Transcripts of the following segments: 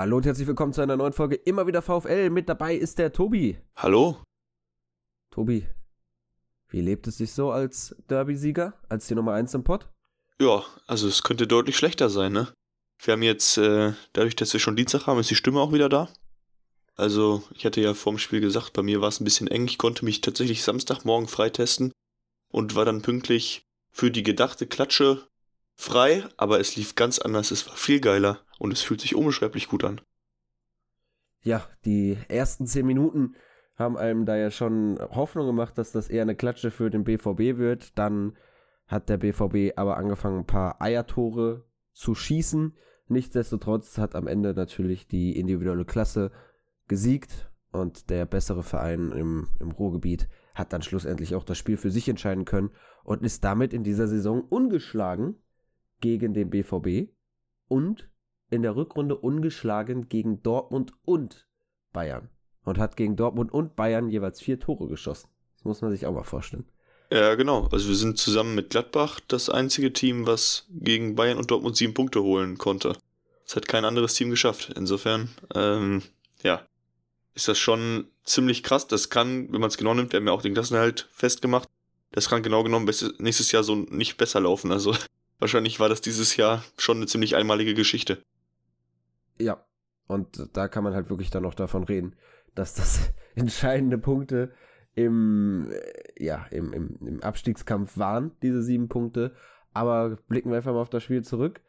Hallo und herzlich willkommen zu einer neuen Folge Immer wieder VfL. Mit dabei ist der Tobi. Hallo? Tobi, wie lebt es sich so als Derby-Sieger, als die Nummer 1 im Pott? Ja, also es könnte deutlich schlechter sein, ne? Wir haben jetzt, äh, dadurch, dass wir schon Dienstag haben, ist die Stimme auch wieder da. Also, ich hatte ja vorm Spiel gesagt, bei mir war es ein bisschen eng. Ich konnte mich tatsächlich Samstagmorgen freitesten und war dann pünktlich für die gedachte Klatsche frei, aber es lief ganz anders. Es war viel geiler und es fühlt sich unbeschreiblich gut an. Ja, die ersten zehn Minuten haben einem da ja schon Hoffnung gemacht, dass das eher eine Klatsche für den BVB wird. Dann hat der BVB aber angefangen, ein paar Eiertore zu schießen. Nichtsdestotrotz hat am Ende natürlich die individuelle Klasse gesiegt und der bessere Verein im, im Ruhrgebiet hat dann schlussendlich auch das Spiel für sich entscheiden können und ist damit in dieser Saison ungeschlagen gegen den BVB und in der Rückrunde ungeschlagen gegen Dortmund und Bayern. Und hat gegen Dortmund und Bayern jeweils vier Tore geschossen. Das muss man sich auch mal vorstellen. Ja, genau. Also wir sind zusammen mit Gladbach das einzige Team, was gegen Bayern und Dortmund sieben Punkte holen konnte. Das hat kein anderes Team geschafft. Insofern, ähm, ja, ist das schon ziemlich krass. Das kann, wenn man es genau nimmt, wir haben ja auch den Klassenhalt festgemacht, das kann genau genommen nächstes Jahr so nicht besser laufen. Also wahrscheinlich war das dieses Jahr schon eine ziemlich einmalige Geschichte. Ja, und da kann man halt wirklich dann noch davon reden, dass das entscheidende Punkte im, äh, ja, im, im, im Abstiegskampf waren, diese sieben Punkte. Aber blicken wir einfach mal auf das Spiel zurück.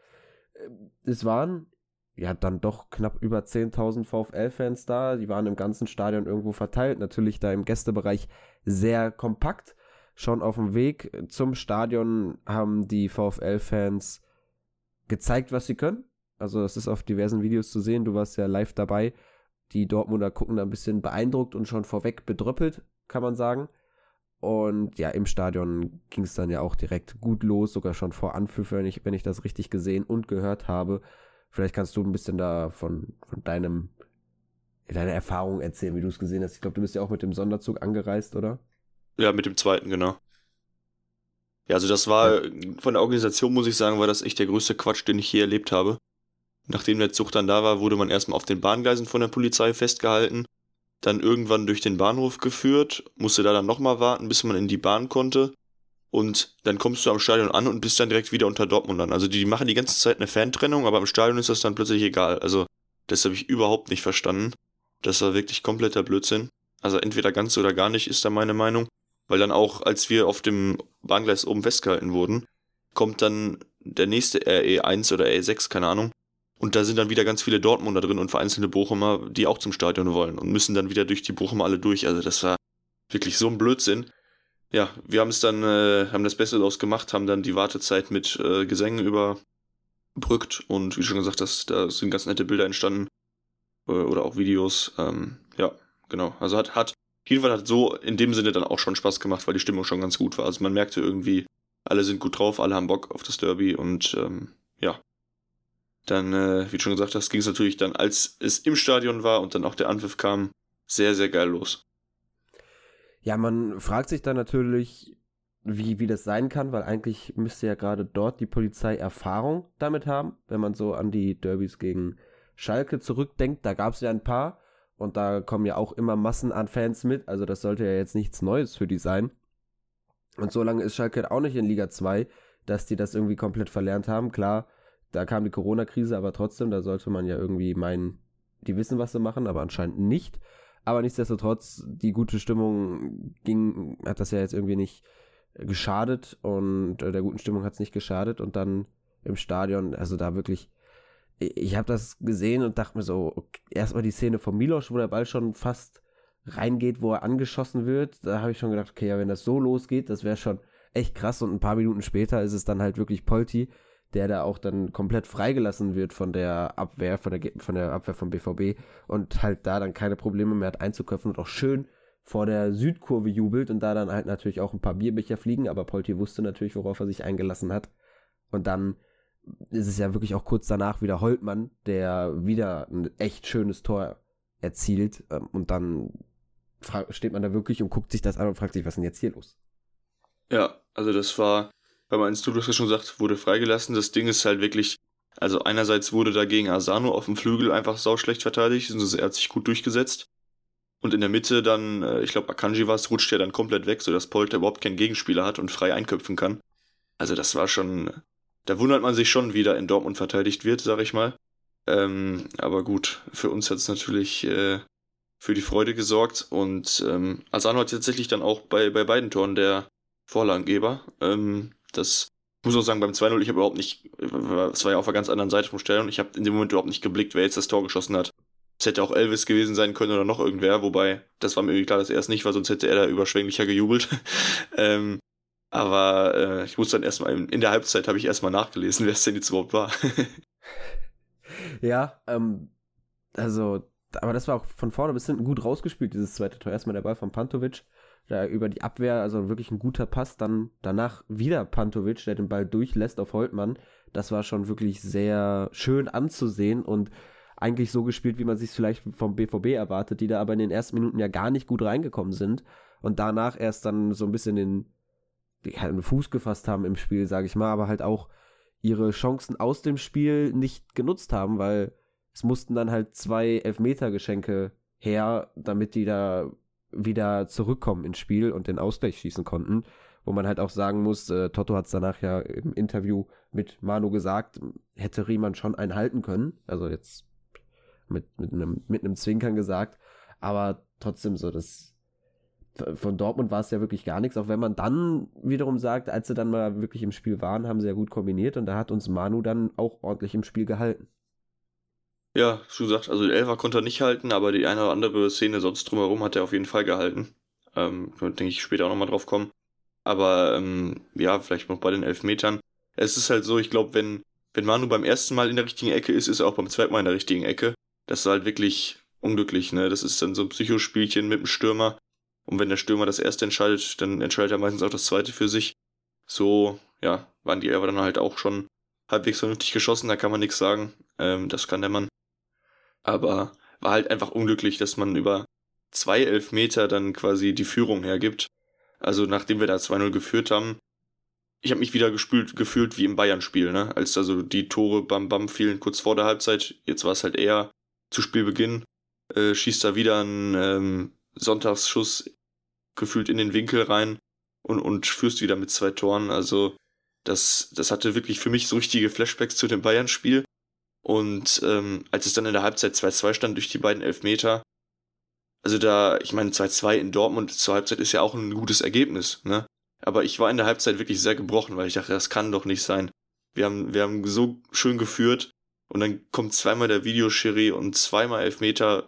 Es waren ja dann doch knapp über 10.000 VfL-Fans da. Die waren im ganzen Stadion irgendwo verteilt. Natürlich da im Gästebereich sehr kompakt. Schon auf dem Weg zum Stadion haben die VfL-Fans gezeigt, was sie können. Also es ist auf diversen Videos zu sehen. Du warst ja live dabei. Die Dortmunder gucken da ein bisschen beeindruckt und schon vorweg bedröppelt, kann man sagen. Und ja, im Stadion ging es dann ja auch direkt gut los, sogar schon vor Anpfiff, wenn ich, wenn ich das richtig gesehen und gehört habe. Vielleicht kannst du ein bisschen da von, von deinem, deiner Erfahrung erzählen, wie du es gesehen hast. Ich glaube, du bist ja auch mit dem Sonderzug angereist, oder? Ja, mit dem zweiten, genau. Ja, also das war, von der Organisation muss ich sagen, war das echt der größte Quatsch, den ich je erlebt habe. Nachdem der Zug dann da war, wurde man erstmal auf den Bahngleisen von der Polizei festgehalten, dann irgendwann durch den Bahnhof geführt, musste da dann nochmal warten, bis man in die Bahn konnte. Und dann kommst du am Stadion an und bist dann direkt wieder unter Dortmundern. Also die machen die ganze Zeit eine Fantrennung, aber im Stadion ist das dann plötzlich egal. Also das habe ich überhaupt nicht verstanden. Das war wirklich kompletter Blödsinn. Also entweder ganz oder gar nicht, ist da meine Meinung. Weil dann auch, als wir auf dem Bahngleis oben festgehalten wurden, kommt dann der nächste RE1 oder RE6, keine Ahnung, und da sind dann wieder ganz viele Dortmunder drin und vereinzelte Bochumer, die auch zum Stadion wollen und müssen dann wieder durch die Bochumer alle durch. Also das war wirklich so ein Blödsinn. Ja, wir haben es dann, äh, haben das Beste daraus gemacht, haben dann die Wartezeit mit äh, Gesängen überbrückt und wie schon gesagt, das, da sind ganz nette Bilder entstanden äh, oder auch Videos. Ähm, ja, genau. Also hat, hat, jedenfalls hat so in dem Sinne dann auch schon Spaß gemacht, weil die Stimmung schon ganz gut war. Also man merkte irgendwie, alle sind gut drauf, alle haben Bock auf das Derby und ähm, ja, dann, äh, wie du schon gesagt hast, ging es natürlich dann, als es im Stadion war und dann auch der Anpfiff kam, sehr, sehr geil los. Ja, man fragt sich dann natürlich, wie, wie das sein kann, weil eigentlich müsste ja gerade dort die Polizei Erfahrung damit haben, wenn man so an die Derbys gegen Schalke zurückdenkt. Da gab es ja ein paar und da kommen ja auch immer Massen an Fans mit, also das sollte ja jetzt nichts Neues für die sein. Und so lange ist Schalke auch nicht in Liga 2, dass die das irgendwie komplett verlernt haben. Klar, da kam die Corona-Krise, aber trotzdem, da sollte man ja irgendwie meinen, die wissen, was sie machen, aber anscheinend nicht. Aber nichtsdestotrotz, die gute Stimmung ging, hat das ja jetzt irgendwie nicht geschadet und äh, der guten Stimmung hat es nicht geschadet und dann im Stadion, also da wirklich, ich, habe das gesehen und dachte mir so, okay, erstmal die Szene von Milos, wo der Ball schon fast reingeht, wo er angeschossen wird, da habe ich schon gedacht, okay, ja, wenn das so losgeht, das wäre schon echt krass. Und ein paar Minuten später ist es dann halt wirklich Polti, der da auch dann komplett freigelassen wird von der Abwehr, von der, von der Abwehr vom BVB und halt da dann keine Probleme mehr hat einzuköpfen und auch schön vor der Südkurve jubelt und da dann halt natürlich auch ein paar Bierbecher fliegen, aber Polti wusste natürlich, worauf er sich eingelassen hat. Und dann ist es ja wirklich auch kurz danach wieder Holtmann, der wieder ein echt schönes Tor erzielt ähm, und dann steht man da wirklich und guckt sich das an und fragt sich, was ist denn jetzt hier los? Ja, also das war weil du hast ja schon gesagt, wurde freigelassen. Das Ding ist halt wirklich, Also einerseits wurde dagegen Asano auf dem Flügel einfach sauschlecht verteidigt, also er hat sich gut durchgesetzt. Und in der Mitte dann, äh, ich glaube Akanji war es, rutscht er dann komplett weg, sodass Polter überhaupt keinen Gegenspieler hat und frei einköpfen kann. Also das war schon, da wundert man sich schon, wie da in Dortmund verteidigt wird, sag ich mal. Ähm, aber gut, für uns hat es natürlich äh, für die Freude gesorgt und ähm, Asano hat tatsächlich dann auch bei, bei beiden Toren der Vorlagengeber. Ähm, das muss auch sagen, beim 2-0, ich habe überhaupt nicht, es war ja auf einer ganz anderen Seite vom Stadion, ich habe in dem Moment überhaupt nicht geblickt, wer jetzt das Tor geschossen hat. Es hätte auch Elvis gewesen sein können oder noch irgendwer, wobei, das war mir irgendwie klar, dass er es nicht war, sonst hätte er da überschwänglicher gejubelt. ähm, aber äh, ich muss dann erstmal, in der Halbzeit habe ich erstmal nachgelesen, wer es denn jetzt überhaupt war. ja, ähm, also, aber das war auch von vorne bis hinten gut rausgespielt, dieses zweite Tor. Erstmal der Ball von Pantovic da über die Abwehr, also wirklich ein guter Pass. Dann danach wieder Pantovic, der den Ball durchlässt auf Holtmann. Das war schon wirklich sehr schön anzusehen und eigentlich so gespielt, wie man sich vielleicht vom BVB erwartet, die da aber in den ersten Minuten ja gar nicht gut reingekommen sind und danach erst dann so ein bisschen den, den Fuß gefasst haben im Spiel, sage ich mal, aber halt auch ihre Chancen aus dem Spiel nicht genutzt haben, weil es mussten dann halt zwei Elfmetergeschenke her, damit die da wieder zurückkommen ins Spiel und den Ausgleich schießen konnten. Wo man halt auch sagen muss, äh, Toto hat es danach ja im Interview mit Manu gesagt, hätte Riemann schon einen halten können. Also jetzt mit, mit, einem, mit einem Zwinkern gesagt. Aber trotzdem so, das von Dortmund war es ja wirklich gar nichts, auch wenn man dann wiederum sagt, als sie dann mal wirklich im Spiel waren, haben sie ja gut kombiniert und da hat uns Manu dann auch ordentlich im Spiel gehalten. Ja, wie gesagt, also den Elfer konnte er nicht halten, aber die eine oder andere Szene sonst drumherum hat er auf jeden Fall gehalten. Ähm, denke ich später auch nochmal drauf kommen. Aber ähm, ja, vielleicht noch bei den Elfmetern. Es ist halt so, ich glaube, wenn, wenn Manu beim ersten Mal in der richtigen Ecke ist, ist er auch beim zweiten Mal in der richtigen Ecke. Das ist halt wirklich unglücklich, ne? Das ist dann so ein Psychospielchen mit dem Stürmer. Und wenn der Stürmer das erste entscheidet, dann entscheidet er meistens auch das zweite für sich. So, ja, waren die Elfer dann halt auch schon halbwegs vernünftig geschossen, da kann man nichts sagen. Ähm, das kann der Mann aber war halt einfach unglücklich, dass man über zwei Elfmeter dann quasi die Führung hergibt. Also nachdem wir da 2-0 geführt haben, ich habe mich wieder gespült, gefühlt wie im Bayern-Spiel, ne? Als da so die Tore bam bam fielen kurz vor der Halbzeit. Jetzt war es halt eher zu Spielbeginn. Äh, schießt da wieder ein ähm, Sonntagsschuss gefühlt in den Winkel rein und, und führst wieder mit zwei Toren. Also das, das hatte wirklich für mich so richtige Flashbacks zu dem Bayern-Spiel. Und ähm, als es dann in der Halbzeit 2-2 stand durch die beiden Elfmeter, also da, ich meine, 2-2 in Dortmund zur Halbzeit ist ja auch ein gutes Ergebnis, ne? Aber ich war in der Halbzeit wirklich sehr gebrochen, weil ich dachte, das kann doch nicht sein. Wir haben, wir haben so schön geführt und dann kommt zweimal der Videoschiri und zweimal Elfmeter.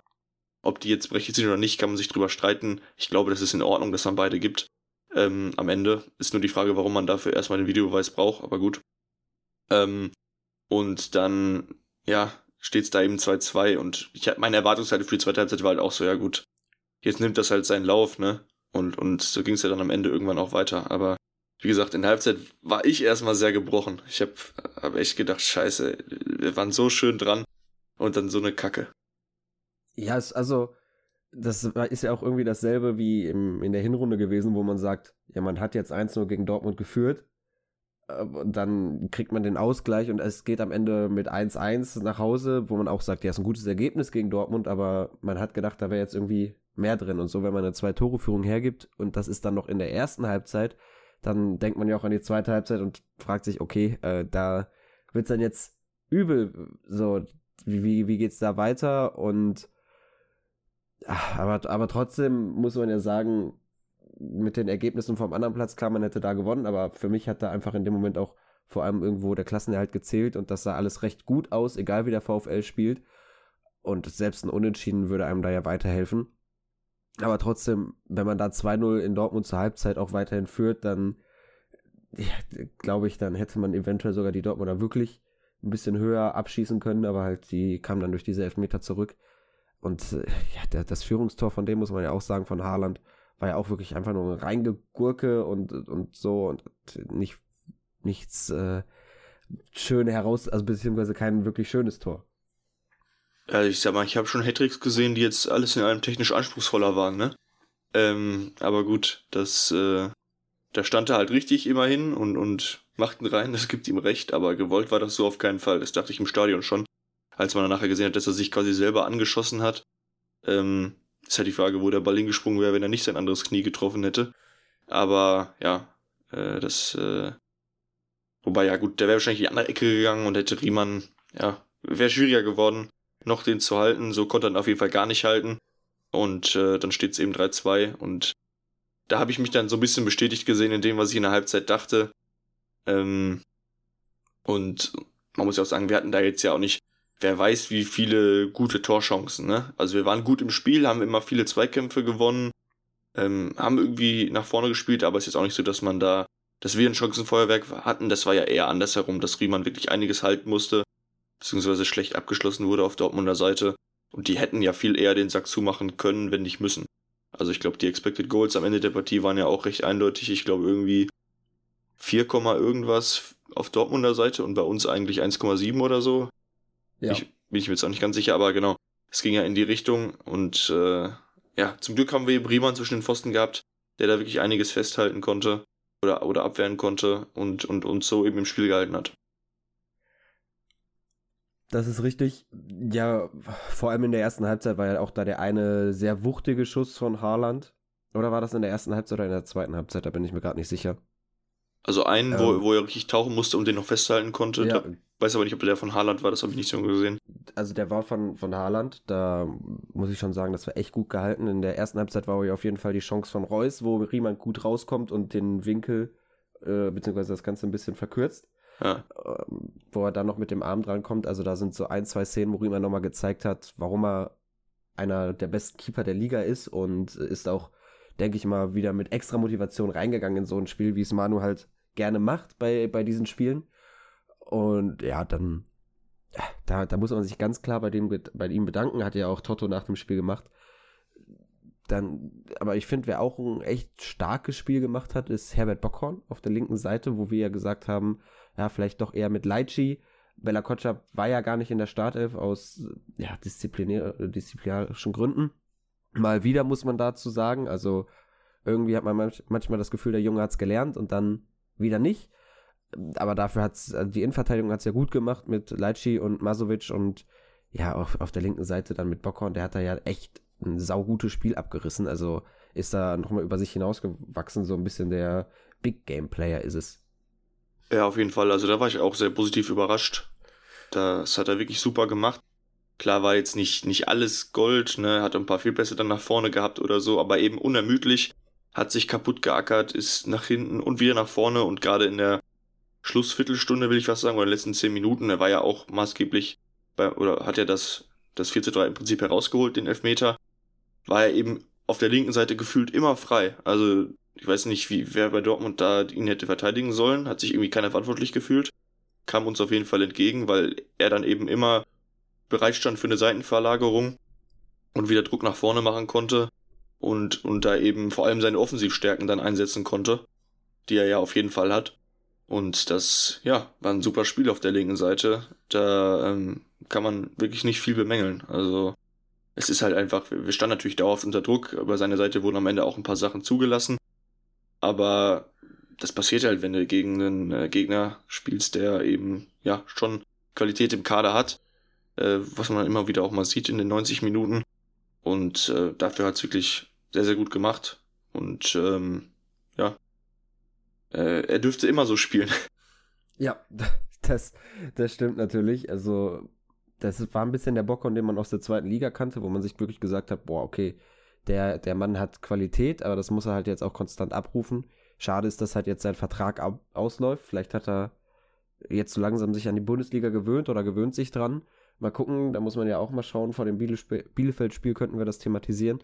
Ob die jetzt berechtigt sind oder nicht, kann man sich drüber streiten. Ich glaube, das ist in Ordnung, dass man beide gibt. Ähm, am Ende ist nur die Frage, warum man dafür erstmal den Videobeweis braucht, aber gut. Ähm, und dann ja, steht's da eben 2-2 und ich meine Erwartungshaltung für die zweite Halbzeit war halt auch so, ja gut, jetzt nimmt das halt seinen Lauf, ne? Und, und so ging's ja dann am Ende irgendwann auch weiter. Aber wie gesagt, in der Halbzeit war ich erstmal sehr gebrochen. Ich habe hab echt gedacht, scheiße, wir waren so schön dran und dann so eine Kacke. Ja, es, also, das ist ja auch irgendwie dasselbe wie im, in der Hinrunde gewesen, wo man sagt, ja, man hat jetzt 1-0 gegen Dortmund geführt und dann kriegt man den Ausgleich und es geht am Ende mit 1-1 nach Hause, wo man auch sagt, ja, ist ein gutes Ergebnis gegen Dortmund, aber man hat gedacht, da wäre jetzt irgendwie mehr drin. Und so, wenn man eine Zwei-Tore-Führung hergibt und das ist dann noch in der ersten Halbzeit, dann denkt man ja auch an die zweite Halbzeit und fragt sich, okay, äh, da es dann jetzt übel, so, wie, wie, geht's da weiter? Und aber, aber trotzdem muss man ja sagen, mit den Ergebnissen vom anderen Platz, klar, man hätte da gewonnen, aber für mich hat da einfach in dem Moment auch vor allem irgendwo der Klassenerhalt gezählt und das sah alles recht gut aus, egal wie der VfL spielt. Und selbst ein Unentschieden würde einem da ja weiterhelfen. Aber trotzdem, wenn man da 2-0 in Dortmund zur Halbzeit auch weiterhin führt, dann ja, glaube ich, dann hätte man eventuell sogar die Dortmunder wirklich ein bisschen höher abschießen können, aber halt die kamen dann durch diese Elfmeter zurück. Und äh, ja, das Führungstor von dem muss man ja auch sagen, von Haaland, war ja auch wirklich einfach nur reingegurke und, und so und nicht, nichts äh, schön heraus, also beziehungsweise kein wirklich schönes Tor. Ja, ich sag mal, ich habe schon Hattricks gesehen, die jetzt alles in allem technisch anspruchsvoller waren, ne? Ähm, aber gut, das, äh, da stand er halt richtig immerhin und, und machten rein, das gibt ihm recht, aber gewollt war das so auf keinen Fall. Das dachte ich im Stadion schon, als man dann nachher gesehen hat, dass er sich quasi selber angeschossen hat. Ähm, ist halt die Frage, wo der Ball hingesprungen wäre, wenn er nicht sein anderes Knie getroffen hätte. Aber ja, äh, das, äh, wobei ja gut, der wäre wahrscheinlich in die andere Ecke gegangen und hätte Riemann, ja, wäre schwieriger geworden, noch den zu halten. So konnte er ihn auf jeden Fall gar nicht halten. Und äh, dann steht es eben 3-2 und da habe ich mich dann so ein bisschen bestätigt gesehen in dem, was ich in der Halbzeit dachte. Ähm, und man muss ja auch sagen, wir hatten da jetzt ja auch nicht, wer weiß, wie viele gute Torchancen. Ne? Also wir waren gut im Spiel, haben immer viele Zweikämpfe gewonnen, ähm, haben irgendwie nach vorne gespielt, aber es ist jetzt auch nicht so, dass man da, dass wir ein Chancenfeuerwerk hatten. Das war ja eher andersherum, dass Riemann wirklich einiges halten musste, beziehungsweise schlecht abgeschlossen wurde auf Dortmunder Seite. Und die hätten ja viel eher den Sack zumachen können, wenn nicht müssen. Also ich glaube, die Expected Goals am Ende der Partie waren ja auch recht eindeutig. Ich glaube irgendwie 4, irgendwas auf Dortmunder Seite und bei uns eigentlich 1,7 oder so. Ja. Ich, bin ich mir jetzt auch nicht ganz sicher, aber genau. Es ging ja in die Richtung und äh, ja, zum Glück haben wir Briemann zwischen den Pfosten gehabt, der da wirklich einiges festhalten konnte oder, oder abwehren konnte und, und uns so eben im Spiel gehalten hat. Das ist richtig. Ja, vor allem in der ersten Halbzeit war ja auch da der eine sehr wuchtige Schuss von Haaland. Oder war das in der ersten Halbzeit oder in der zweiten Halbzeit? Da bin ich mir gerade nicht sicher. Also einen, ähm, wo, wo er richtig tauchen musste und den noch festhalten konnte. Ja. Da, weiß aber nicht, ob der von Haaland war, das habe ich nicht so gesehen. Also der war von, von Haaland, da muss ich schon sagen, das war echt gut gehalten. In der ersten Halbzeit war auf jeden Fall die Chance von Reus, wo Riemann gut rauskommt und den Winkel, äh, beziehungsweise das Ganze ein bisschen verkürzt. Ja. Ähm, wo er dann noch mit dem Arm dran kommt. Also da sind so ein, zwei Szenen, wo Riemann nochmal gezeigt hat, warum er einer der besten Keeper der Liga ist und ist auch, denke ich mal, wieder mit extra Motivation reingegangen in so ein Spiel, wie es Manu halt gerne macht bei, bei diesen Spielen. Und ja, dann, da, da muss man sich ganz klar bei, dem, bei ihm bedanken, hat ja auch Toto nach dem Spiel gemacht. Dann, aber ich finde, wer auch ein echt starkes Spiel gemacht hat, ist Herbert Bockhorn auf der linken Seite, wo wir ja gesagt haben, ja, vielleicht doch eher mit Leitchi. Bella Kotschap war ja gar nicht in der Startelf aus ja, disziplinarischen Gründen. Mal wieder muss man dazu sagen, also irgendwie hat man manchmal das Gefühl, der Junge hat es gelernt und dann wieder nicht. Aber dafür hat also die Innenverteidigung hat's ja gut gemacht mit Leitchi und Masovic und ja, auf, auf der linken Seite dann mit Bockhorn, der hat da ja echt ein saugutes Spiel abgerissen. Also ist da nochmal über sich hinausgewachsen, so ein bisschen der Big Game Player ist es. Ja, auf jeden Fall. Also da war ich auch sehr positiv überrascht. Das hat er wirklich super gemacht. Klar war jetzt nicht, nicht alles Gold, ne, hat ein paar Fehlpässe dann nach vorne gehabt oder so, aber eben unermüdlich, hat sich kaputt geackert, ist nach hinten und wieder nach vorne und gerade in der Schlussviertelstunde, will ich was sagen, oder in den letzten zehn Minuten, er war ja auch maßgeblich bei, oder hat ja das, das 4 zu 3 im Prinzip herausgeholt, den Elfmeter, war er eben auf der linken Seite gefühlt immer frei. Also ich weiß nicht, wie, wer bei Dortmund da ihn hätte verteidigen sollen, hat sich irgendwie keiner verantwortlich gefühlt. Kam uns auf jeden Fall entgegen, weil er dann eben immer bereit stand für eine Seitenverlagerung und wieder Druck nach vorne machen konnte und, und da eben vor allem seine Offensivstärken dann einsetzen konnte, die er ja auf jeden Fall hat. Und das, ja, war ein super Spiel auf der linken Seite. Da ähm, kann man wirklich nicht viel bemängeln. Also es ist halt einfach, wir standen natürlich dauerhaft unter Druck, aber seine Seite wurden am Ende auch ein paar Sachen zugelassen. Aber das passiert halt, wenn du gegen einen äh, Gegner spielst, der eben ja schon Qualität im Kader hat, äh, was man immer wieder auch mal sieht in den 90 Minuten. Und äh, dafür hat's wirklich sehr, sehr gut gemacht. Und ähm, ja, äh, er dürfte immer so spielen. Ja, das, das stimmt natürlich. Also, das war ein bisschen der Bock, den man aus der zweiten Liga kannte, wo man sich wirklich gesagt hat, boah, okay, der, der Mann hat Qualität, aber das muss er halt jetzt auch konstant abrufen. Schade ist, dass halt jetzt sein Vertrag ausläuft. Vielleicht hat er jetzt so langsam sich an die Bundesliga gewöhnt oder gewöhnt sich dran. Mal gucken, da muss man ja auch mal schauen. Vor dem Bielefeld-Spiel könnten wir das thematisieren,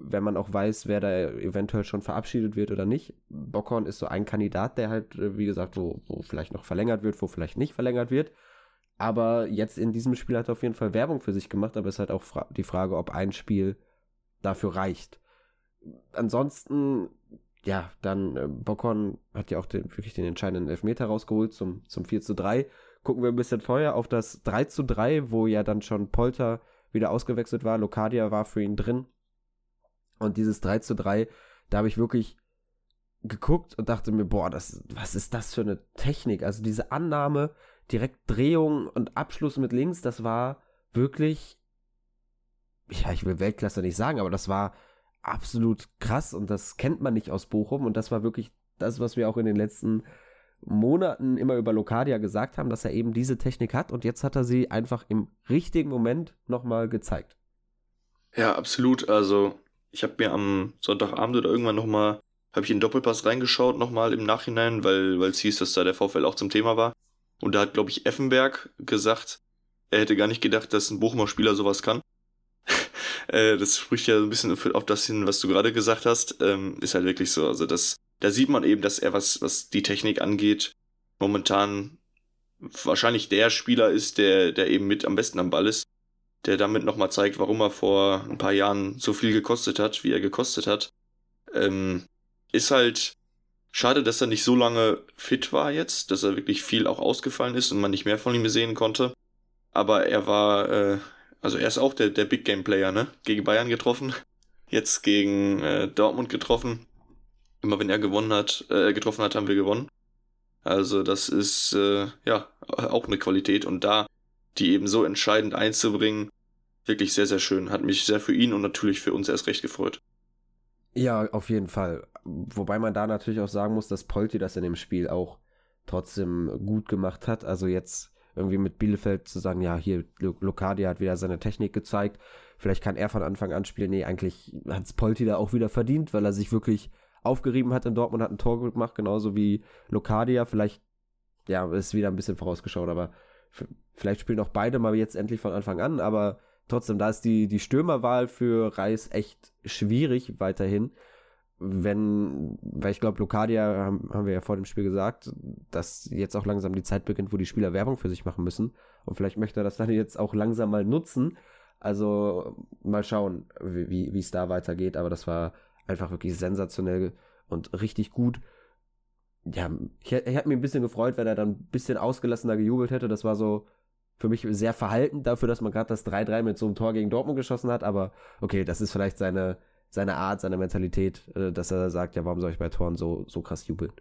wenn man auch weiß, wer da eventuell schon verabschiedet wird oder nicht. Bockhorn ist so ein Kandidat, der halt, wie gesagt, wo, wo vielleicht noch verlängert wird, wo vielleicht nicht verlängert wird. Aber jetzt in diesem Spiel hat er auf jeden Fall Werbung für sich gemacht, aber es ist halt auch fra die Frage, ob ein Spiel dafür reicht. Ansonsten, ja, dann äh, Bockhorn hat ja auch den, wirklich den entscheidenden Elfmeter rausgeholt zum, zum 4 zu 3. Gucken wir ein bisschen vorher auf das 3 zu 3, wo ja dann schon Polter wieder ausgewechselt war. Locadia war für ihn drin. Und dieses 3 zu 3, da habe ich wirklich geguckt und dachte mir, boah, das, was ist das für eine Technik? Also diese Annahme, direkt Drehung und Abschluss mit links, das war wirklich, ja, ich will Weltklasse nicht sagen, aber das war absolut krass und das kennt man nicht aus Bochum und das war wirklich das, was wir auch in den letzten Monaten immer über Locadia gesagt haben, dass er eben diese Technik hat und jetzt hat er sie einfach im richtigen Moment nochmal gezeigt. Ja, absolut. Also ich habe mir am Sonntagabend oder irgendwann nochmal, habe ich in Doppelpass reingeschaut nochmal im Nachhinein, weil es hieß, dass da der VfL auch zum Thema war. Und da hat, glaube ich, Effenberg gesagt, er hätte gar nicht gedacht, dass ein Bochumer Spieler sowas kann. Äh, das spricht ja ein bisschen auf das hin, was du gerade gesagt hast. Ähm, ist halt wirklich so. Also das, da sieht man eben, dass er was, was die Technik angeht, momentan wahrscheinlich der Spieler ist, der, der eben mit am besten am Ball ist, der damit nochmal zeigt, warum er vor ein paar Jahren so viel gekostet hat, wie er gekostet hat. Ähm, ist halt schade, dass er nicht so lange fit war jetzt, dass er wirklich viel auch ausgefallen ist und man nicht mehr von ihm sehen konnte. Aber er war, äh, also er ist auch der, der Big Game Player, ne? Gegen Bayern getroffen, jetzt gegen äh, Dortmund getroffen. Immer wenn er gewonnen hat, äh, getroffen hat, haben wir gewonnen. Also das ist äh, ja auch eine Qualität und da die eben so entscheidend einzubringen, wirklich sehr, sehr schön. Hat mich sehr für ihn und natürlich für uns erst recht gefreut. Ja, auf jeden Fall. Wobei man da natürlich auch sagen muss, dass Polti das in dem Spiel auch trotzdem gut gemacht hat. Also jetzt irgendwie mit Bielefeld zu sagen, ja, hier, Lokadia hat wieder seine Technik gezeigt. Vielleicht kann er von Anfang an spielen. Nee, eigentlich hat es Polti da auch wieder verdient, weil er sich wirklich aufgerieben hat in Dortmund, hat ein Tor gemacht, genauso wie Lokadia. Vielleicht, ja, ist wieder ein bisschen vorausgeschaut, aber vielleicht spielen auch beide mal jetzt endlich von Anfang an, aber trotzdem, da ist die, die Stürmerwahl für Reis echt schwierig weiterhin. Wenn, weil ich glaube, Lokadia haben, haben wir ja vor dem Spiel gesagt, dass jetzt auch langsam die Zeit beginnt, wo die Spieler Werbung für sich machen müssen. Und vielleicht möchte er das dann jetzt auch langsam mal nutzen. Also mal schauen, wie es da weitergeht. Aber das war einfach wirklich sensationell und richtig gut. Ja, ich, ich hätte mich ein bisschen gefreut, wenn er dann ein bisschen ausgelassener gejubelt hätte. Das war so für mich sehr verhalten dafür, dass man gerade das 3-3 mit so einem Tor gegen Dortmund geschossen hat. Aber okay, das ist vielleicht seine, seine Art, seine Mentalität, äh, dass er sagt, ja, warum soll ich bei Toren so, so krass jubeln?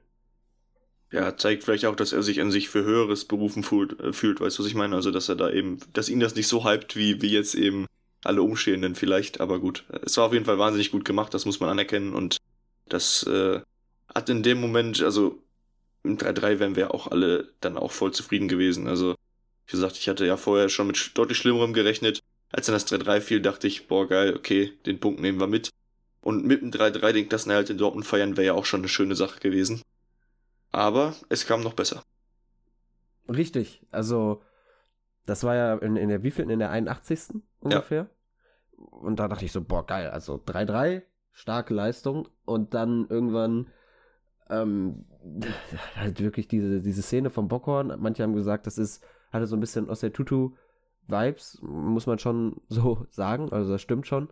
Ja, zeigt vielleicht auch, dass er sich an sich für Höheres berufen fühlt, äh, fühlt, weißt du, was ich meine? Also, dass er da eben, dass ihn das nicht so hypt, wie, wie jetzt eben alle Umstehenden vielleicht, aber gut. Es war auf jeden Fall wahnsinnig gut gemacht, das muss man anerkennen und das äh, hat in dem Moment, also im 3-3 wären wir auch alle dann auch voll zufrieden gewesen. Also, wie gesagt, ich hatte ja vorher schon mit deutlich Schlimmerem gerechnet. Als dann das 3-3 fiel, dachte ich, boah, geil, okay, den Punkt nehmen wir mit. Und mit dem 3-3 den Klassenerhalt in Dortmund feiern wäre ja auch schon eine schöne Sache gewesen. Aber es kam noch besser. Richtig, also das war ja in, in der wievielten? In der 81. ungefähr. Ja und da dachte ich so, boah, geil, also 3-3, starke Leistung und dann irgendwann ähm, halt wirklich diese, diese Szene vom Bockhorn. Manche haben gesagt, das ist, hatte so ein bisschen aus der Tutu Vibes, muss man schon so sagen, also das stimmt schon.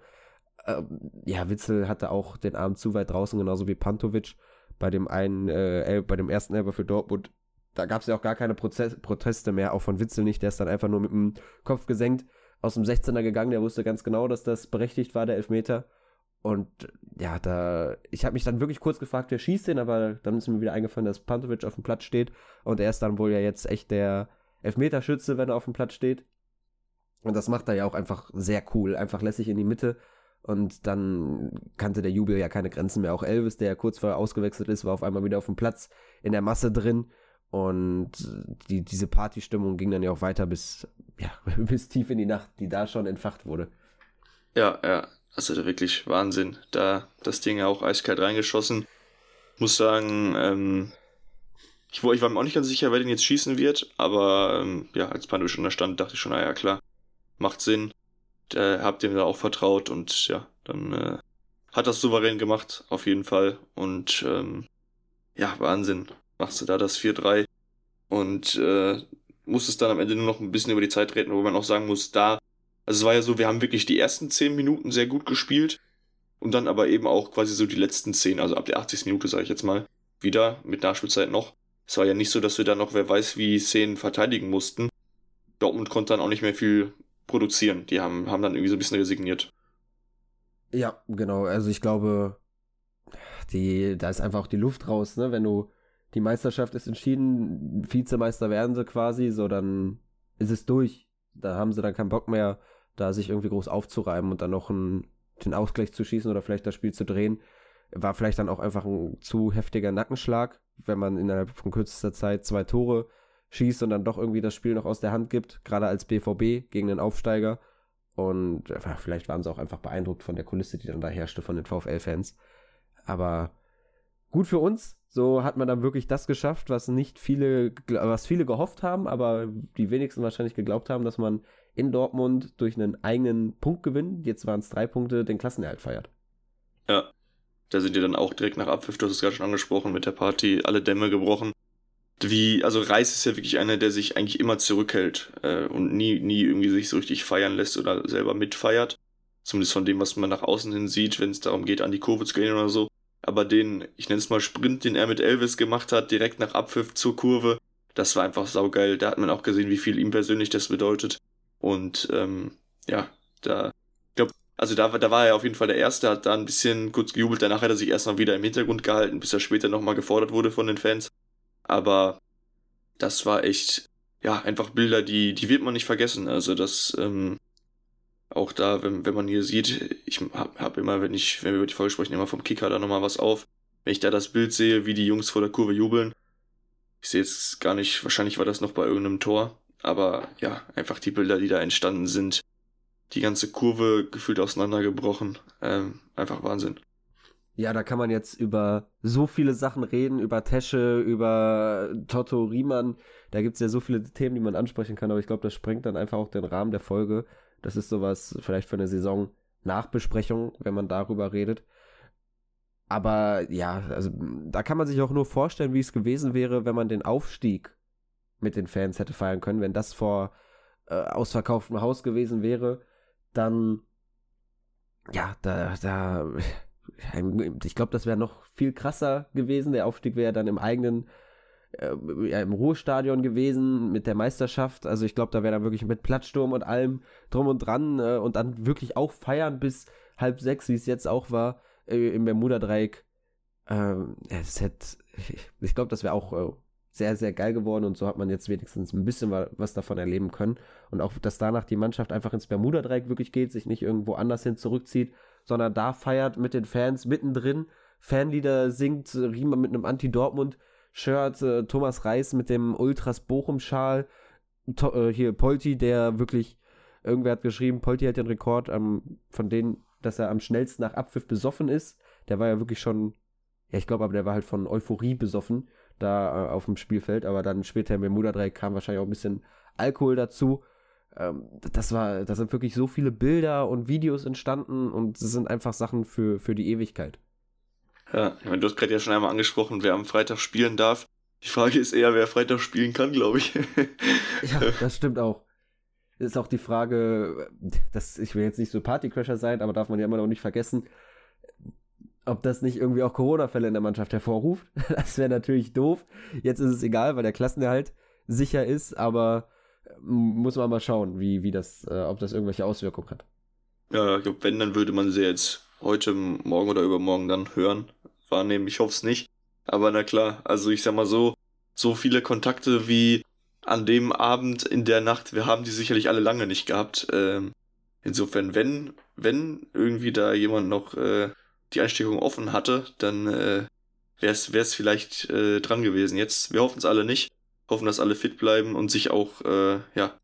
Ähm, ja, Witzel hatte auch den Arm zu weit draußen, genauso wie Pantovic bei dem einen, äh, bei dem ersten Elber für Dortmund. Da gab es ja auch gar keine Prozess Proteste mehr, auch von Witzel nicht, der ist dann einfach nur mit dem Kopf gesenkt aus dem 16er gegangen, der wusste ganz genau, dass das berechtigt war, der Elfmeter. Und ja, da, ich habe mich dann wirklich kurz gefragt, wer schießt den, aber dann ist mir wieder eingefallen, dass Pantovic auf dem Platz steht und er ist dann wohl ja jetzt echt der Elfmeterschütze, wenn er auf dem Platz steht. Und das macht er ja auch einfach sehr cool, einfach lässig in die Mitte. Und dann kannte der Jubel ja keine Grenzen mehr. Auch Elvis, der ja kurz vorher ausgewechselt ist, war auf einmal wieder auf dem Platz in der Masse drin. Und die, diese Partystimmung ging dann ja auch weiter bis, ja, bis tief in die Nacht, die da schon entfacht wurde. Ja, ja, also wirklich Wahnsinn. Da das Ding ja auch eiskalt reingeschossen. Muss sagen, ähm, ich, ich war mir auch nicht ganz sicher, wer den jetzt schießen wird, aber ähm, ja, als Pando schon da stand, dachte ich schon, naja, klar, macht Sinn. Habt ihr mir da auch vertraut und ja, dann äh, hat das souverän gemacht, auf jeden Fall. Und ähm, ja, Wahnsinn machst du da das 4-3 und äh, musstest dann am Ende nur noch ein bisschen über die Zeit reden, wo man auch sagen muss, da, also es war ja so, wir haben wirklich die ersten 10 Minuten sehr gut gespielt und dann aber eben auch quasi so die letzten 10, also ab der 80. Minute, sage ich jetzt mal, wieder mit Nachspielzeit noch. Es war ja nicht so, dass wir da noch, wer weiß, wie Szenen verteidigen mussten. Dortmund konnte dann auch nicht mehr viel produzieren. Die haben, haben dann irgendwie so ein bisschen resigniert. Ja, genau. Also ich glaube, die, da ist einfach auch die Luft raus, ne? Wenn du die Meisterschaft ist entschieden, Vizemeister werden sie quasi, so dann ist es durch. Da haben sie dann keinen Bock mehr, da sich irgendwie groß aufzureiben und dann noch einen, den Ausgleich zu schießen oder vielleicht das Spiel zu drehen. War vielleicht dann auch einfach ein zu heftiger Nackenschlag, wenn man innerhalb von kürzester Zeit zwei Tore schießt und dann doch irgendwie das Spiel noch aus der Hand gibt, gerade als BVB gegen den Aufsteiger. Und ja, vielleicht waren sie auch einfach beeindruckt von der Kulisse, die dann da herrschte von den VfL-Fans. Aber gut für uns. So hat man dann wirklich das geschafft, was nicht viele, was viele gehofft haben, aber die wenigsten wahrscheinlich geglaubt haben, dass man in Dortmund durch einen eigenen Punktgewinn, jetzt waren es drei Punkte, den Klassenerhalt feiert. Ja, da sind die dann auch direkt nach Abpfiff, du hast es gerade schon angesprochen, mit der Party alle Dämme gebrochen. Wie, also Reis ist ja wirklich einer, der sich eigentlich immer zurückhält äh, und nie, nie irgendwie sich so richtig feiern lässt oder selber mitfeiert. Zumindest von dem, was man nach außen hin sieht, wenn es darum geht, an die Kurve zu gehen oder so. Aber den, ich nenne es mal Sprint, den er mit Elvis gemacht hat, direkt nach Abpfiff zur Kurve, das war einfach saugeil. Da hat man auch gesehen, wie viel ihm persönlich das bedeutet. Und ähm, ja, da, also da, da war er auf jeden Fall der Erste, hat da ein bisschen kurz gejubelt. Danach hat er sich erstmal wieder im Hintergrund gehalten, bis er später nochmal gefordert wurde von den Fans. Aber das war echt, ja, einfach Bilder, die, die wird man nicht vergessen. Also das, ähm, auch da, wenn, wenn man hier sieht, ich habe hab immer, wenn ich, wenn wir über die Folge sprechen, immer vom Kicker da nochmal was auf. Wenn ich da das Bild sehe, wie die Jungs vor der Kurve jubeln, ich sehe jetzt gar nicht, wahrscheinlich war das noch bei irgendeinem Tor, aber ja, einfach die Bilder, die da entstanden sind, die ganze Kurve gefühlt auseinandergebrochen, ähm, einfach Wahnsinn. Ja, da kann man jetzt über so viele Sachen reden, über Tesche, über Toto Riemann. Da gibt es ja so viele Themen, die man ansprechen kann, aber ich glaube, das sprengt dann einfach auch den Rahmen der Folge. Das ist sowas vielleicht für eine Saison Nachbesprechung, wenn man darüber redet. Aber ja, also da kann man sich auch nur vorstellen, wie es gewesen wäre, wenn man den Aufstieg mit den Fans hätte feiern können. Wenn das vor äh, ausverkauftem Haus gewesen wäre, dann ja, da, da, ich glaube, das wäre noch viel krasser gewesen. Der Aufstieg wäre dann im eigenen, äh, im Ruhestadion gewesen mit der Meisterschaft. Also ich glaube, da wäre dann wirklich mit Plattsturm und allem drum und dran äh, und dann wirklich auch feiern bis halb sechs, wie es jetzt auch war, äh, im Bermuda-Dreieck. Ähm, es hätte, ich glaube, das wäre auch äh, sehr, sehr geil geworden und so hat man jetzt wenigstens ein bisschen was davon erleben können. Und auch, dass danach die Mannschaft einfach ins Bermuda-Dreieck wirklich geht, sich nicht irgendwo anders hin zurückzieht, sondern da feiert mit den Fans mittendrin, Fanlieder singt, Riemer mit einem Anti-Dortmund-Shirt, äh, Thomas Reis mit dem Ultras Bochum-Schal, äh, hier Polti, der wirklich, irgendwer hat geschrieben, Polti hat den Rekord ähm, von denen, dass er am schnellsten nach Abpfiff besoffen ist. Der war ja wirklich schon, ja, ich glaube aber, der war halt von Euphorie besoffen da äh, auf dem Spielfeld, aber dann später im Bermuda-Dreieck kam wahrscheinlich auch ein bisschen Alkohol dazu. Ähm, das war, da sind wirklich so viele Bilder und Videos entstanden und es sind einfach Sachen für, für die Ewigkeit. Ja, ich meine, du hast gerade ja schon einmal angesprochen, wer am Freitag spielen darf. Die Frage ist eher, wer Freitag spielen kann, glaube ich. ja, das stimmt auch. Ist auch die Frage, dass ich will jetzt nicht so Partycrasher sein, aber darf man ja immer noch nicht vergessen, ob das nicht irgendwie auch Corona-Fälle in der Mannschaft hervorruft. Das wäre natürlich doof. Jetzt ist es egal, weil der Klassenerhalt sicher ist, aber muss man mal schauen, wie, wie das, äh, ob das irgendwelche Auswirkungen hat. Ja, ich glaube, wenn, dann würde man sie jetzt heute, morgen oder übermorgen dann hören, wahrnehmen. Ich hoffe es nicht. Aber na klar, also ich sag mal so, so viele Kontakte wie an dem Abend in der Nacht, wir haben die sicherlich alle lange nicht gehabt. Ähm, insofern, wenn, wenn irgendwie da jemand noch äh, die Einstiegung offen hatte, dann äh, wäre es vielleicht äh, dran gewesen. Jetzt, wir hoffen es alle nicht. Hoffen, dass alle fit bleiben und sich auch, äh, ja,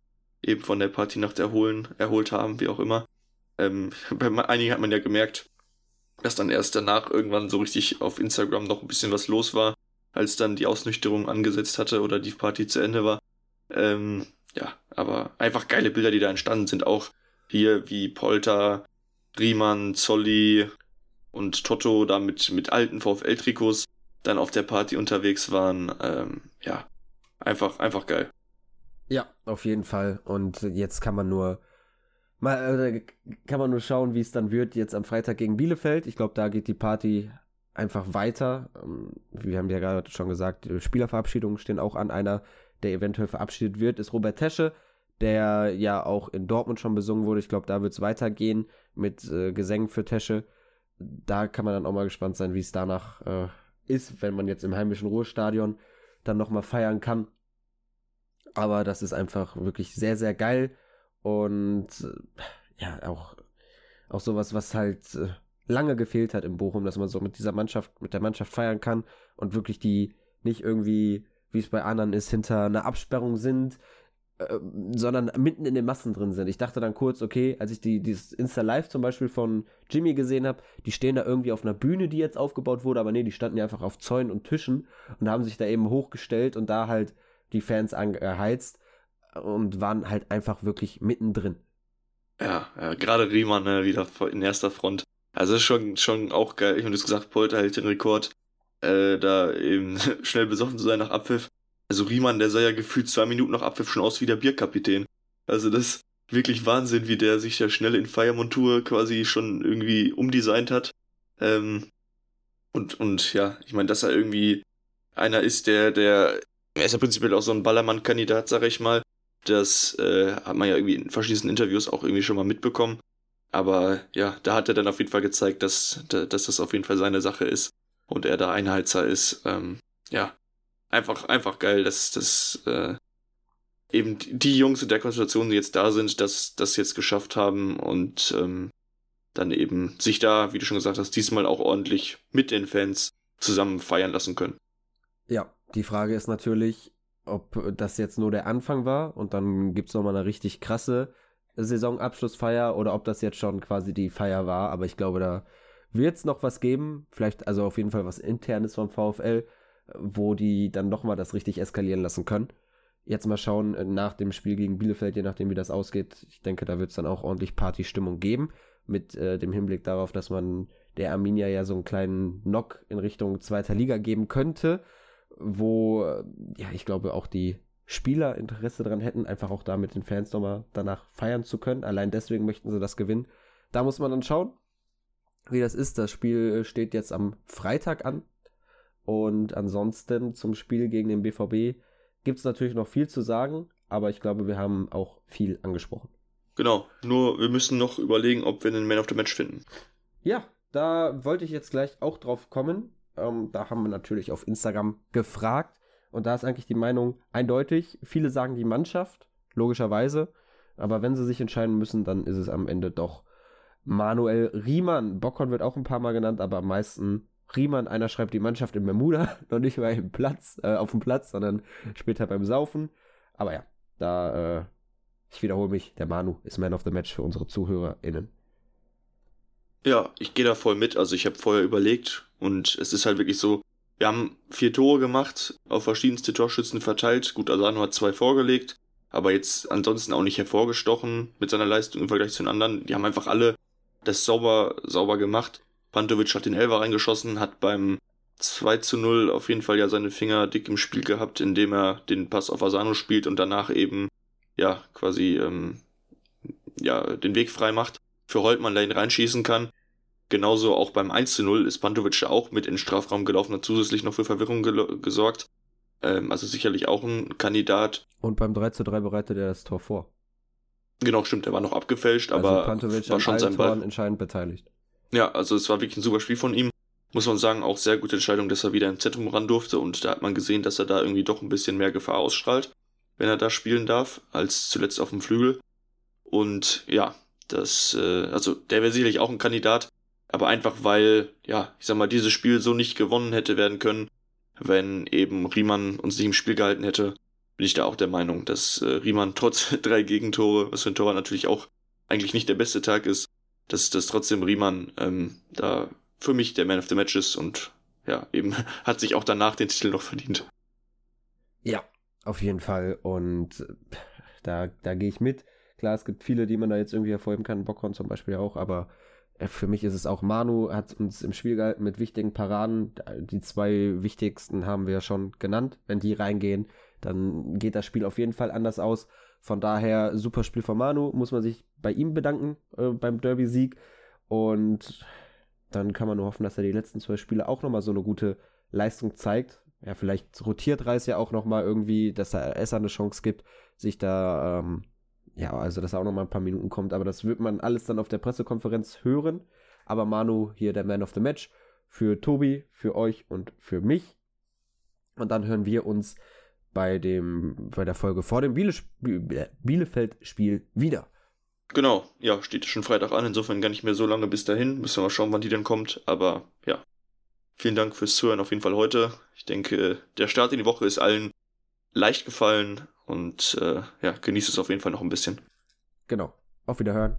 eben von der Partynacht erholen, erholt haben, wie auch immer. Ähm, bei einigen hat man ja gemerkt, dass dann erst danach irgendwann so richtig auf Instagram noch ein bisschen was los war, als dann die Ausnüchterung angesetzt hatte oder die Party zu Ende war. Ähm, ja, aber einfach geile Bilder, die da entstanden sind. Auch hier wie Polter, Riemann, Zolli, und Toto da mit, mit alten VfL-Trikots dann auf der Party unterwegs waren. Ähm, ja, einfach, einfach geil. Ja, auf jeden Fall. Und jetzt kann man nur mal äh, kann man nur schauen, wie es dann wird jetzt am Freitag gegen Bielefeld. Ich glaube, da geht die Party einfach weiter. Ähm, wir haben ja gerade schon gesagt, Spielerverabschiedungen stehen auch an. Einer, der eventuell verabschiedet wird, ist Robert Tesche, der ja auch in Dortmund schon besungen wurde. Ich glaube, da wird es weitergehen mit äh, Gesängen für Tesche da kann man dann auch mal gespannt sein, wie es danach äh, ist, wenn man jetzt im heimischen Ruhestadion dann nochmal feiern kann. Aber das ist einfach wirklich sehr, sehr geil. Und äh, ja, auch, auch sowas, was halt äh, lange gefehlt hat im Bochum, dass man so mit dieser Mannschaft, mit der Mannschaft feiern kann und wirklich die nicht irgendwie, wie es bei anderen ist, hinter einer Absperrung sind, äh, sondern mitten in den Massen drin sind. Ich dachte dann kurz, okay, als ich die, dieses Insta-Live zum Beispiel von Jimmy gesehen habe, die stehen da irgendwie auf einer Bühne, die jetzt aufgebaut wurde, aber nee, die standen ja einfach auf Zäunen und Tischen und haben sich da eben hochgestellt und da halt die Fans angeheizt und waren halt einfach wirklich mittendrin. Ja, ja gerade Riemann ne, wieder in erster Front. Also ist schon, schon auch geil. Ich habe das gesagt, Polter hält den Rekord, äh, da eben schnell besoffen zu sein nach Abpfiff. Also Riemann, der sah ja gefühlt zwei Minuten nach Abpfiff schon aus wie der Bierkapitän. Also das ist wirklich Wahnsinn, wie der sich ja schnell in Feiermontur quasi schon irgendwie umdesignt hat. Ähm, und, und ja, ich meine, dass er irgendwie einer ist, der, der, er ist ja prinzipiell auch so ein Ballermann-Kandidat, sag ich mal. Das äh, hat man ja irgendwie in verschiedenen Interviews auch irgendwie schon mal mitbekommen. Aber ja, da hat er dann auf jeden Fall gezeigt, dass, dass das auf jeden Fall seine Sache ist und er da Einheizer ist. Ähm, ja, einfach, einfach geil, dass, dass äh, eben die Jungs in der Konstellation, die jetzt da sind, dass das jetzt geschafft haben und ähm, dann eben sich da, wie du schon gesagt hast, diesmal auch ordentlich mit den Fans zusammen feiern lassen können. Ja, die Frage ist natürlich, ob das jetzt nur der Anfang war und dann gibt es nochmal eine richtig krasse Saisonabschlussfeier oder ob das jetzt schon quasi die Feier war. Aber ich glaube, da wird es noch was geben. Vielleicht also auf jeden Fall was Internes vom VfL, wo die dann nochmal das richtig eskalieren lassen können. Jetzt mal schauen äh, nach dem Spiel gegen Bielefeld, je nachdem wie das ausgeht. Ich denke, da wird es dann auch ordentlich Partystimmung geben. Mit äh, dem Hinblick darauf, dass man der Arminia ja so einen kleinen Knock in Richtung zweiter Liga geben könnte, wo äh, ja ich glaube auch die Spieler Interesse daran hätten, einfach auch da mit den Fans nochmal danach feiern zu können. Allein deswegen möchten sie das gewinnen. Da muss man dann schauen, wie das ist. Das Spiel steht jetzt am Freitag an. Und ansonsten zum Spiel gegen den BVB gibt es natürlich noch viel zu sagen, aber ich glaube, wir haben auch viel angesprochen. Genau, nur wir müssen noch überlegen, ob wir einen Man of the Match finden. Ja, da wollte ich jetzt gleich auch drauf kommen. Ähm, da haben wir natürlich auf Instagram gefragt. Und da ist eigentlich die Meinung eindeutig. Viele sagen die Mannschaft, logischerweise. Aber wenn sie sich entscheiden müssen, dann ist es am Ende doch Manuel Riemann. Bockhorn wird auch ein paar Mal genannt, aber am meisten Riemann. Einer schreibt die Mannschaft in Bermuda, noch nicht mal im Platz, äh, auf dem Platz, sondern später beim Saufen. Aber ja, da, äh, ich wiederhole mich, der Manu ist Man of the Match für unsere ZuhörerInnen. Ja, ich gehe da voll mit. Also ich habe vorher überlegt und es ist halt wirklich so, wir haben vier Tore gemacht, auf verschiedenste Torschützen verteilt. Gut, Asano hat zwei vorgelegt, aber jetzt ansonsten auch nicht hervorgestochen mit seiner Leistung im Vergleich zu den anderen. Die haben einfach alle das sauber, sauber gemacht. Pantovic hat den Elfer reingeschossen, hat beim 2 zu 0 auf jeden Fall ja seine Finger dick im Spiel gehabt, indem er den Pass auf Asano spielt und danach eben, ja, quasi, ähm, ja, den Weg frei macht für Holtmann, der ihn reinschießen kann. Genauso auch beim 1 zu 0 ist Pantovic auch mit in den Strafraum gelaufen, hat zusätzlich noch für Verwirrung gesorgt. Ähm, also sicherlich auch ein Kandidat. Und beim 3 zu 3 bereitet er das Tor vor. Genau, stimmt, er war noch abgefälscht, also aber Pantovic war schon sein Ball. entscheidend beteiligt. Ja, also es war wirklich ein super Spiel von ihm. Muss man sagen, auch sehr gute Entscheidung, dass er wieder im Zentrum ran durfte und da hat man gesehen, dass er da irgendwie doch ein bisschen mehr Gefahr ausstrahlt, wenn er da spielen darf, als zuletzt auf dem Flügel. Und ja, das, äh, also der wäre sicherlich auch ein Kandidat, aber einfach weil, ja, ich sag mal, dieses Spiel so nicht gewonnen hätte werden können, wenn eben Riemann uns nicht im Spiel gehalten hätte, bin ich da auch der Meinung, dass äh, Riemann trotz drei Gegentore, was für ein Torwart natürlich auch eigentlich nicht der beste Tag ist, dass, dass trotzdem Riemann ähm, da für mich der Man of the Match ist und ja, eben hat sich auch danach den Titel noch verdient. Ja, auf jeden Fall. Und da, da gehe ich mit. Klar, es gibt viele, die man da jetzt irgendwie hervorheben kann, Bockhorn zum Beispiel auch, aber äh, für mich ist es auch Manu, hat uns im Spiel gehalten mit wichtigen Paraden. Die zwei wichtigsten haben wir schon genannt. Wenn die reingehen, dann geht das Spiel auf jeden Fall anders aus. Von daher, super Spiel von Manu, muss man sich bei ihm bedanken äh, beim Derby-Sieg. Und dann kann man nur hoffen, dass er die letzten zwei Spiele auch nochmal so eine gute Leistung zeigt. Ja, vielleicht rotiert Reis ja auch nochmal irgendwie, dass er Esser eine Chance gibt, sich da ähm, ja, also dass er auch noch mal ein paar Minuten kommt, aber das wird man alles dann auf der Pressekonferenz hören. Aber Manu hier der Man of the Match für Tobi, für euch und für mich. Und dann hören wir uns bei, dem, bei der Folge vor dem Biele Bielefeld-Spiel wieder. Genau, ja, steht schon Freitag an, insofern gar nicht mehr so lange bis dahin. Müssen wir mal schauen, wann die denn kommt. Aber ja, vielen Dank fürs Zuhören auf jeden Fall heute. Ich denke, der Start in die Woche ist allen leicht gefallen und äh, ja, genießt es auf jeden Fall noch ein bisschen. Genau. Auf Wiederhören.